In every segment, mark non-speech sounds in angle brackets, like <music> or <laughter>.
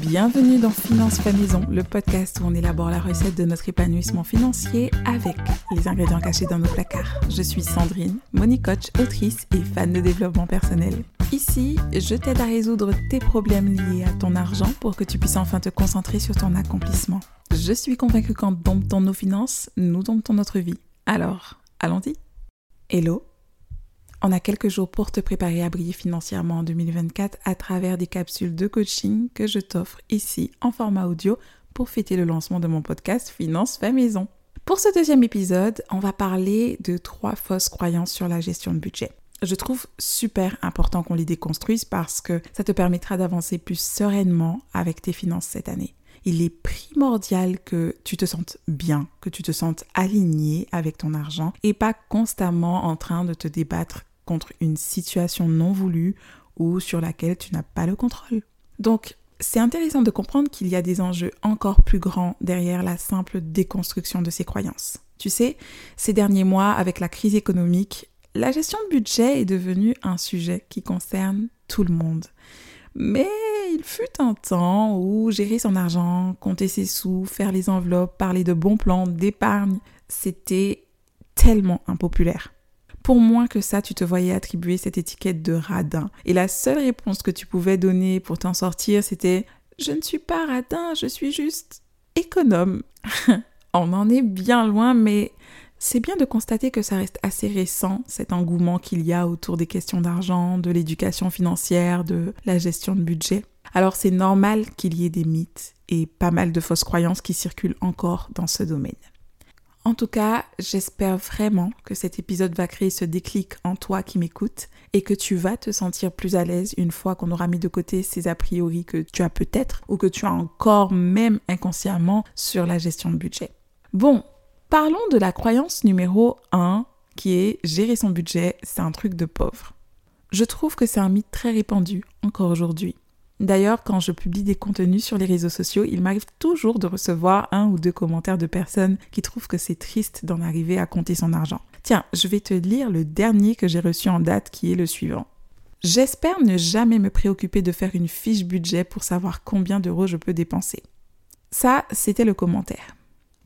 Bienvenue dans Finance Fait Maison, le podcast où on élabore la recette de notre épanouissement financier avec les ingrédients cachés dans nos placards. Je suis Sandrine, money coach, autrice et fan de développement personnel. Ici, je t'aide à résoudre tes problèmes liés à ton argent pour que tu puisses enfin te concentrer sur ton accomplissement. Je suis convaincue qu'en domptant nos finances, nous domptons notre vie. Alors, allons-y Hello on a quelques jours pour te préparer à briller financièrement en 2024 à travers des capsules de coaching que je t'offre ici en format audio pour fêter le lancement de mon podcast Finance fait maison. Pour ce deuxième épisode, on va parler de trois fausses croyances sur la gestion de budget. Je trouve super important qu'on les déconstruise parce que ça te permettra d'avancer plus sereinement avec tes finances cette année. Il est primordial que tu te sentes bien, que tu te sentes aligné avec ton argent et pas constamment en train de te débattre contre une situation non voulue ou sur laquelle tu n'as pas le contrôle. Donc, c'est intéressant de comprendre qu'il y a des enjeux encore plus grands derrière la simple déconstruction de ces croyances. Tu sais, ces derniers mois, avec la crise économique, la gestion de budget est devenue un sujet qui concerne tout le monde. Mais il fut un temps où gérer son argent, compter ses sous, faire les enveloppes, parler de bons plans, d'épargne, c'était tellement impopulaire. Pour moins que ça, tu te voyais attribuer cette étiquette de radin. Et la seule réponse que tu pouvais donner pour t'en sortir, c'était Je ne suis pas radin, je suis juste économe. <laughs> On en est bien loin, mais c'est bien de constater que ça reste assez récent, cet engouement qu'il y a autour des questions d'argent, de l'éducation financière, de la gestion de budget. Alors c'est normal qu'il y ait des mythes et pas mal de fausses croyances qui circulent encore dans ce domaine. En tout cas, j'espère vraiment que cet épisode va créer ce déclic en toi qui m'écoute et que tu vas te sentir plus à l'aise une fois qu'on aura mis de côté ces a priori que tu as peut-être ou que tu as encore même inconsciemment sur la gestion de budget. Bon, parlons de la croyance numéro 1 qui est gérer son budget, c'est un truc de pauvre. Je trouve que c'est un mythe très répandu encore aujourd'hui. D'ailleurs, quand je publie des contenus sur les réseaux sociaux, il m'arrive toujours de recevoir un ou deux commentaires de personnes qui trouvent que c'est triste d'en arriver à compter son argent. Tiens, je vais te lire le dernier que j'ai reçu en date qui est le suivant. J'espère ne jamais me préoccuper de faire une fiche budget pour savoir combien d'euros je peux dépenser. Ça, c'était le commentaire.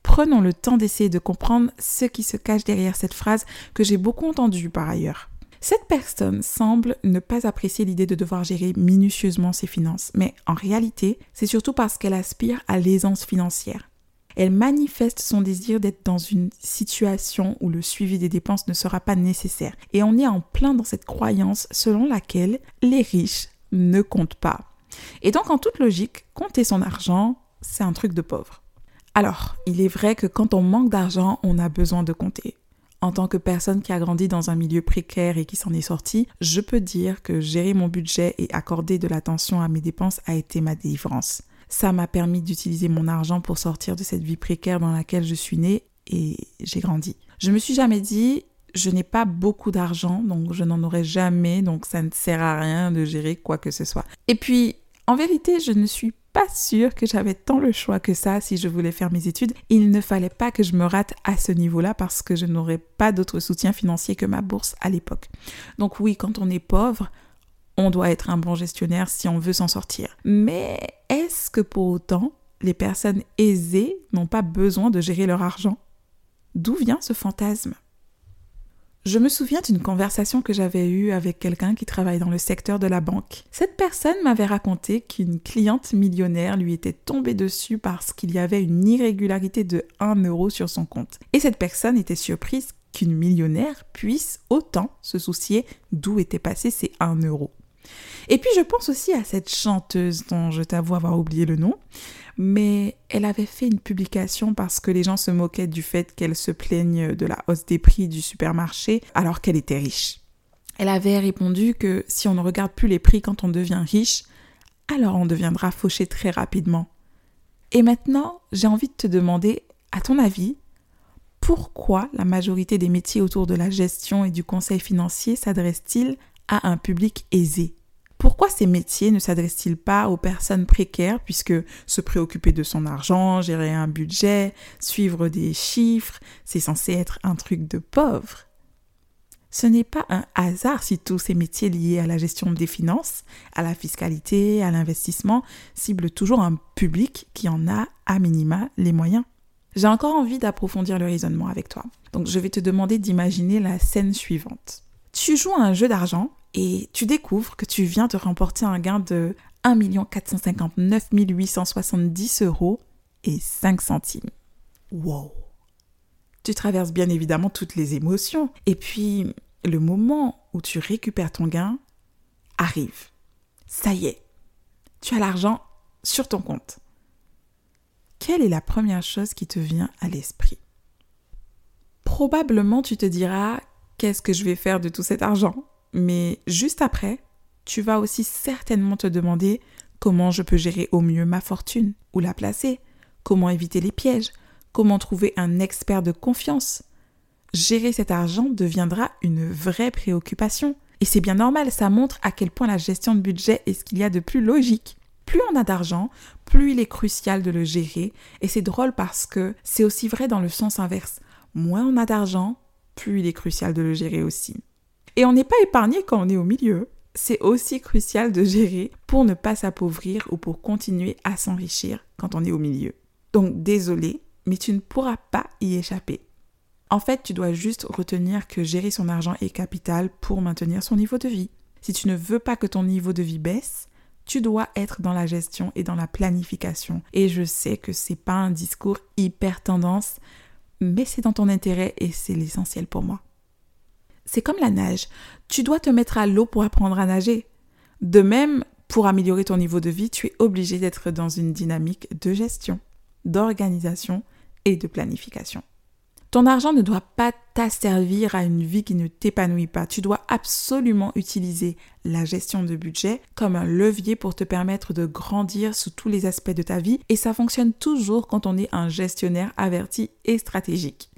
Prenons le temps d'essayer de comprendre ce qui se cache derrière cette phrase que j'ai beaucoup entendue par ailleurs. Cette personne semble ne pas apprécier l'idée de devoir gérer minutieusement ses finances, mais en réalité, c'est surtout parce qu'elle aspire à l'aisance financière. Elle manifeste son désir d'être dans une situation où le suivi des dépenses ne sera pas nécessaire. Et on est en plein dans cette croyance selon laquelle les riches ne comptent pas. Et donc en toute logique, compter son argent, c'est un truc de pauvre. Alors, il est vrai que quand on manque d'argent, on a besoin de compter en tant que personne qui a grandi dans un milieu précaire et qui s'en est sorti, je peux dire que gérer mon budget et accorder de l'attention à mes dépenses a été ma délivrance. Ça m'a permis d'utiliser mon argent pour sortir de cette vie précaire dans laquelle je suis née et j'ai grandi. Je me suis jamais dit je n'ai pas beaucoup d'argent, donc je n'en aurai jamais, donc ça ne sert à rien de gérer quoi que ce soit. Et puis, en vérité, je ne suis pas sûre que j'avais tant le choix que ça si je voulais faire mes études. Il ne fallait pas que je me rate à ce niveau-là parce que je n'aurais pas d'autre soutien financier que ma bourse à l'époque. Donc oui, quand on est pauvre, on doit être un bon gestionnaire si on veut s'en sortir. Mais est-ce que pour autant, les personnes aisées n'ont pas besoin de gérer leur argent? D'où vient ce fantasme? Je me souviens d'une conversation que j'avais eue avec quelqu'un qui travaille dans le secteur de la banque. Cette personne m'avait raconté qu'une cliente millionnaire lui était tombée dessus parce qu'il y avait une irrégularité de 1 euro sur son compte. Et cette personne était surprise qu'une millionnaire puisse autant se soucier d'où était passé ces 1 euro. Et puis je pense aussi à cette chanteuse dont je t'avoue avoir oublié le nom, mais elle avait fait une publication parce que les gens se moquaient du fait qu'elle se plaigne de la hausse des prix du supermarché alors qu'elle était riche. Elle avait répondu que si on ne regarde plus les prix quand on devient riche, alors on deviendra fauché très rapidement. Et maintenant, j'ai envie de te demander, à ton avis, pourquoi la majorité des métiers autour de la gestion et du conseil financier s'adressent-ils à un public aisé? Pourquoi ces métiers ne s'adressent-ils pas aux personnes précaires puisque se préoccuper de son argent, gérer un budget, suivre des chiffres, c'est censé être un truc de pauvre? Ce n'est pas un hasard si tous ces métiers liés à la gestion des finances, à la fiscalité, à l'investissement ciblent toujours un public qui en a à minima les moyens. J'ai encore envie d'approfondir le raisonnement avec toi. Donc je vais te demander d'imaginer la scène suivante. Tu joues à un jeu d'argent et tu découvres que tu viens de remporter un gain de 1 459 870 euros et 5 centimes. Wow Tu traverses bien évidemment toutes les émotions. Et puis, le moment où tu récupères ton gain arrive. Ça y est, tu as l'argent sur ton compte. Quelle est la première chose qui te vient à l'esprit? Probablement tu te diras qu'est-ce que je vais faire de tout cet argent? Mais juste après, tu vas aussi certainement te demander comment je peux gérer au mieux ma fortune, où la placer, comment éviter les pièges, comment trouver un expert de confiance, gérer cet argent deviendra une vraie préoccupation. Et c'est bien normal, ça montre à quel point la gestion de budget est ce qu'il y a de plus logique. Plus on a d'argent, plus il est crucial de le gérer. Et c'est drôle parce que c'est aussi vrai dans le sens inverse. Moins on a d'argent, plus il est crucial de le gérer aussi. Et on n'est pas épargné quand on est au milieu. C'est aussi crucial de gérer pour ne pas s'appauvrir ou pour continuer à s'enrichir quand on est au milieu. Donc désolé, mais tu ne pourras pas y échapper. En fait, tu dois juste retenir que gérer son argent est capital pour maintenir son niveau de vie. Si tu ne veux pas que ton niveau de vie baisse, tu dois être dans la gestion et dans la planification. Et je sais que c'est pas un discours hyper tendance, mais c'est dans ton intérêt et c'est l'essentiel pour moi. C'est comme la nage. Tu dois te mettre à l'eau pour apprendre à nager. De même, pour améliorer ton niveau de vie, tu es obligé d'être dans une dynamique de gestion, d'organisation et de planification. Ton argent ne doit pas t'asservir à une vie qui ne t'épanouit pas. Tu dois absolument utiliser la gestion de budget comme un levier pour te permettre de grandir sous tous les aspects de ta vie et ça fonctionne toujours quand on est un gestionnaire averti et stratégique.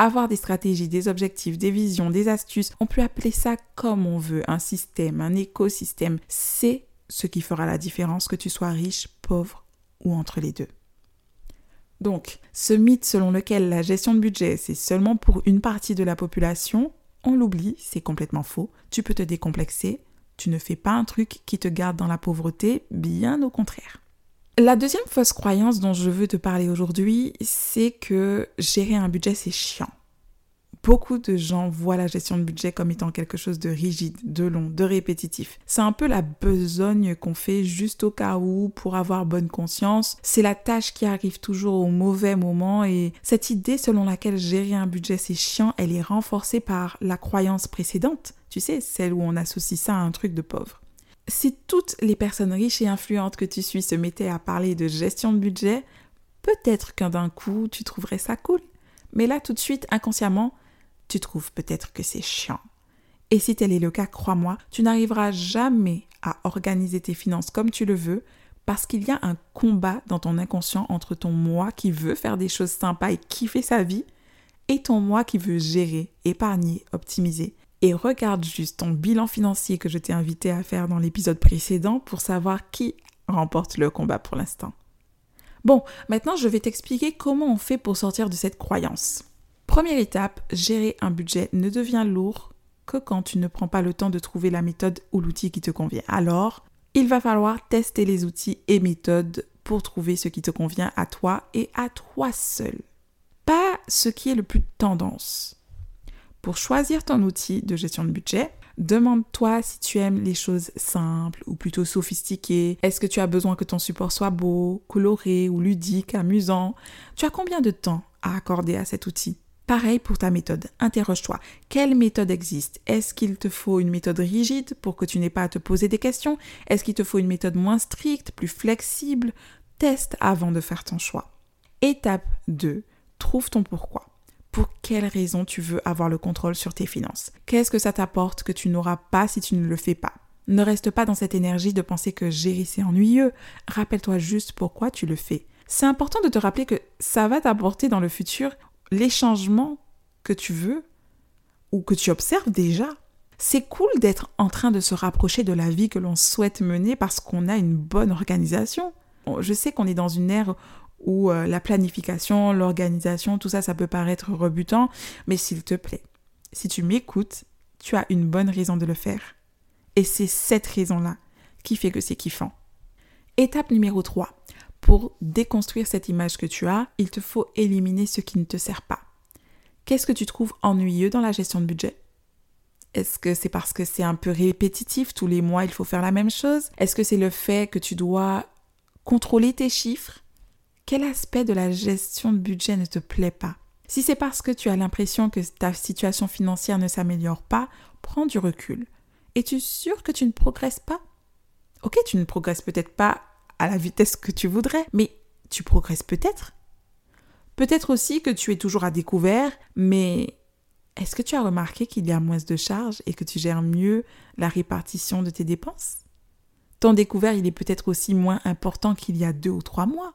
Avoir des stratégies, des objectifs, des visions, des astuces, on peut appeler ça comme on veut, un système, un écosystème. C'est ce qui fera la différence que tu sois riche, pauvre ou entre les deux. Donc, ce mythe selon lequel la gestion de budget, c'est seulement pour une partie de la population, on l'oublie, c'est complètement faux. Tu peux te décomplexer, tu ne fais pas un truc qui te garde dans la pauvreté, bien au contraire. La deuxième fausse croyance dont je veux te parler aujourd'hui, c'est que gérer un budget, c'est chiant. Beaucoup de gens voient la gestion de budget comme étant quelque chose de rigide, de long, de répétitif. C'est un peu la besogne qu'on fait juste au cas où pour avoir bonne conscience. C'est la tâche qui arrive toujours au mauvais moment et cette idée selon laquelle gérer un budget c'est chiant, elle est renforcée par la croyance précédente. Tu sais, celle où on associe ça à un truc de pauvre. Si toutes les personnes riches et influentes que tu suis se mettaient à parler de gestion de budget, peut-être qu'un d'un coup tu trouverais ça cool. Mais là tout de suite, inconsciemment, tu trouves peut-être que c'est chiant. Et si tel est le cas, crois-moi, tu n'arriveras jamais à organiser tes finances comme tu le veux parce qu'il y a un combat dans ton inconscient entre ton moi qui veut faire des choses sympas et kiffer sa vie et ton moi qui veut gérer, épargner, optimiser. Et regarde juste ton bilan financier que je t'ai invité à faire dans l'épisode précédent pour savoir qui remporte le combat pour l'instant. Bon, maintenant je vais t'expliquer comment on fait pour sortir de cette croyance. Première étape, gérer un budget ne devient lourd que quand tu ne prends pas le temps de trouver la méthode ou l'outil qui te convient. Alors, il va falloir tester les outils et méthodes pour trouver ce qui te convient à toi et à toi seul. Pas ce qui est le plus tendance. Pour choisir ton outil de gestion de budget, demande-toi si tu aimes les choses simples ou plutôt sophistiquées. Est-ce que tu as besoin que ton support soit beau, coloré ou ludique, amusant? Tu as combien de temps à accorder à cet outil? Pareil pour ta méthode. Interroge-toi. Quelle méthode existe? Est-ce qu'il te faut une méthode rigide pour que tu n'aies pas à te poser des questions? Est-ce qu'il te faut une méthode moins stricte, plus flexible? Teste avant de faire ton choix. Étape 2. Trouve ton pourquoi. Pour quelle raison tu veux avoir le contrôle sur tes finances? Qu'est-ce que ça t'apporte que tu n'auras pas si tu ne le fais pas? Ne reste pas dans cette énergie de penser que gérer c'est ennuyeux. Rappelle-toi juste pourquoi tu le fais. C'est important de te rappeler que ça va t'apporter dans le futur les changements que tu veux ou que tu observes déjà. C'est cool d'être en train de se rapprocher de la vie que l'on souhaite mener parce qu'on a une bonne organisation. Je sais qu'on est dans une ère où euh, la planification, l'organisation, tout ça, ça peut paraître rebutant, mais s'il te plaît, si tu m'écoutes, tu as une bonne raison de le faire. Et c'est cette raison-là qui fait que c'est kiffant. Étape numéro 3. Pour déconstruire cette image que tu as, il te faut éliminer ce qui ne te sert pas. Qu'est-ce que tu trouves ennuyeux dans la gestion de budget? Est-ce que c'est parce que c'est un peu répétitif, tous les mois il faut faire la même chose? Est-ce que c'est le fait que tu dois contrôler tes chiffres? Quel aspect de la gestion de budget ne te plaît pas? Si c'est parce que tu as l'impression que ta situation financière ne s'améliore pas, prends du recul. Es-tu sûr que tu ne progresses pas? Ok, tu ne progresses peut-être pas à la vitesse que tu voudrais, mais tu progresses peut-être. Peut-être aussi que tu es toujours à découvert, mais est-ce que tu as remarqué qu'il y a moins de charges et que tu gères mieux la répartition de tes dépenses? Ton découvert, il est peut-être aussi moins important qu'il y a deux ou trois mois.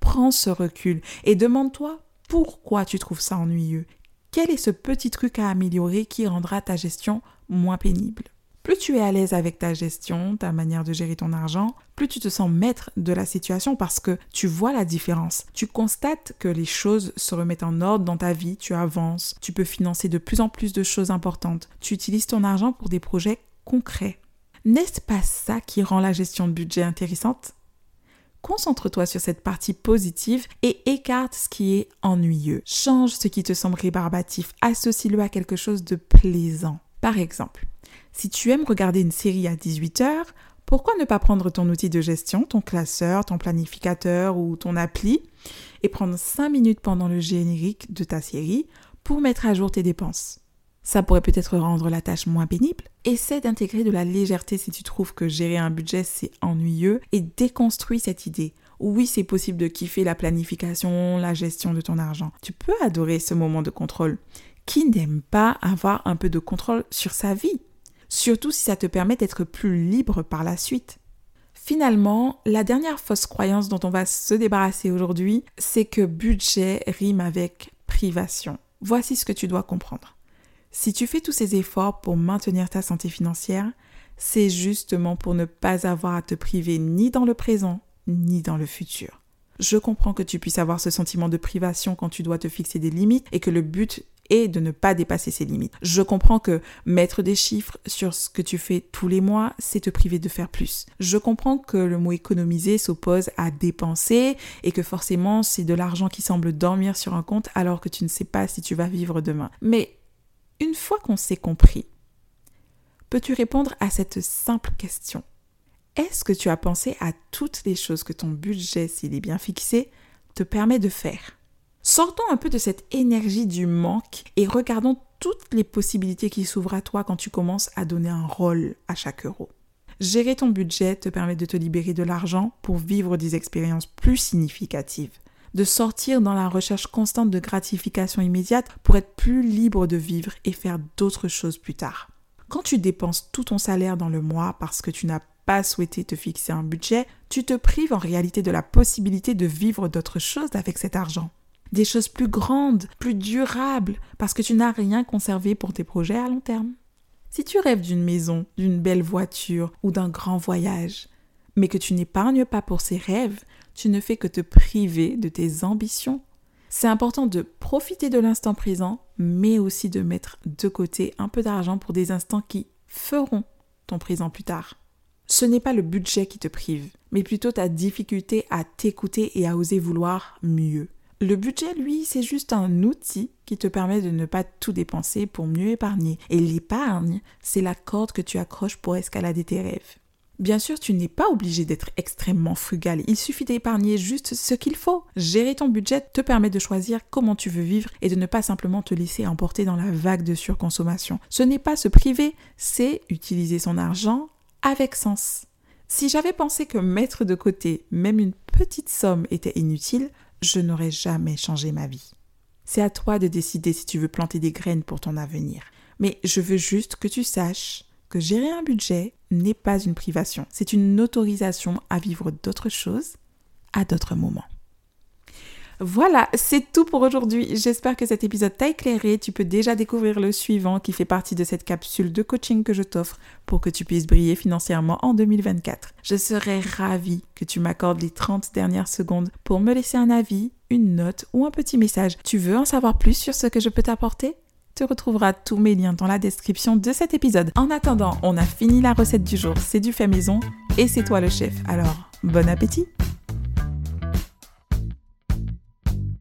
Prends ce recul et demande-toi pourquoi tu trouves ça ennuyeux. Quel est ce petit truc à améliorer qui rendra ta gestion moins pénible? Plus tu es à l'aise avec ta gestion, ta manière de gérer ton argent, plus tu te sens maître de la situation parce que tu vois la différence. Tu constates que les choses se remettent en ordre dans ta vie, tu avances, tu peux financer de plus en plus de choses importantes, tu utilises ton argent pour des projets concrets. N'est-ce pas ça qui rend la gestion de budget intéressante? Concentre-toi sur cette partie positive et écarte ce qui est ennuyeux. Change ce qui te semble rébarbatif, associe-le à quelque chose de plaisant. Par exemple, si tu aimes regarder une série à 18 heures, pourquoi ne pas prendre ton outil de gestion, ton classeur, ton planificateur ou ton appli et prendre 5 minutes pendant le générique de ta série pour mettre à jour tes dépenses? Ça pourrait peut-être rendre la tâche moins pénible. Essaie d'intégrer de la légèreté si tu trouves que gérer un budget c'est ennuyeux et déconstruis cette idée. Oui, c'est possible de kiffer la planification, la gestion de ton argent. Tu peux adorer ce moment de contrôle. Qui n'aime pas avoir un peu de contrôle sur sa vie? Surtout si ça te permet d'être plus libre par la suite. Finalement, la dernière fausse croyance dont on va se débarrasser aujourd'hui, c'est que budget rime avec privation. Voici ce que tu dois comprendre. Si tu fais tous ces efforts pour maintenir ta santé financière, c'est justement pour ne pas avoir à te priver ni dans le présent, ni dans le futur. Je comprends que tu puisses avoir ce sentiment de privation quand tu dois te fixer des limites et que le but et de ne pas dépasser ses limites. Je comprends que mettre des chiffres sur ce que tu fais tous les mois, c'est te priver de faire plus. Je comprends que le mot économiser s'oppose à dépenser et que forcément c'est de l'argent qui semble dormir sur un compte alors que tu ne sais pas si tu vas vivre demain. Mais une fois qu'on s'est compris, peux-tu répondre à cette simple question? Est-ce que tu as pensé à toutes les choses que ton budget, s'il est bien fixé, te permet de faire? Sortons un peu de cette énergie du manque et regardons toutes les possibilités qui s'ouvrent à toi quand tu commences à donner un rôle à chaque euro. Gérer ton budget te permet de te libérer de l'argent pour vivre des expériences plus significatives, de sortir dans la recherche constante de gratification immédiate pour être plus libre de vivre et faire d'autres choses plus tard. Quand tu dépenses tout ton salaire dans le mois parce que tu n'as pas souhaité te fixer un budget, tu te prives en réalité de la possibilité de vivre d'autres choses avec cet argent des choses plus grandes, plus durables, parce que tu n'as rien conservé pour tes projets à long terme. Si tu rêves d'une maison, d'une belle voiture ou d'un grand voyage, mais que tu n'épargnes pas pour ces rêves, tu ne fais que te priver de tes ambitions. C'est important de profiter de l'instant présent, mais aussi de mettre de côté un peu d'argent pour des instants qui feront ton présent plus tard. Ce n'est pas le budget qui te prive, mais plutôt ta difficulté à t'écouter et à oser vouloir mieux. Le budget, lui, c'est juste un outil qui te permet de ne pas tout dépenser pour mieux épargner. Et l'épargne, c'est la corde que tu accroches pour escalader tes rêves. Bien sûr, tu n'es pas obligé d'être extrêmement frugal. Il suffit d'épargner juste ce qu'il faut. Gérer ton budget te permet de choisir comment tu veux vivre et de ne pas simplement te laisser emporter dans la vague de surconsommation. Ce n'est pas se priver, c'est utiliser son argent avec sens. Si j'avais pensé que mettre de côté même une petite somme était inutile, je n'aurais jamais changé ma vie. C'est à toi de décider si tu veux planter des graines pour ton avenir. Mais je veux juste que tu saches que gérer un budget n'est pas une privation, c'est une autorisation à vivre d'autres choses à d'autres moments. Voilà, c'est tout pour aujourd'hui. J'espère que cet épisode t'a éclairé. Tu peux déjà découvrir le suivant qui fait partie de cette capsule de coaching que je t'offre pour que tu puisses briller financièrement en 2024. Je serais ravie que tu m'accordes les 30 dernières secondes pour me laisser un avis, une note ou un petit message. Tu veux en savoir plus sur ce que je peux t'apporter? Tu retrouveras tous mes liens dans la description de cet épisode. En attendant, on a fini la recette du jour, c'est du fait maison et c'est toi le chef. Alors, bon appétit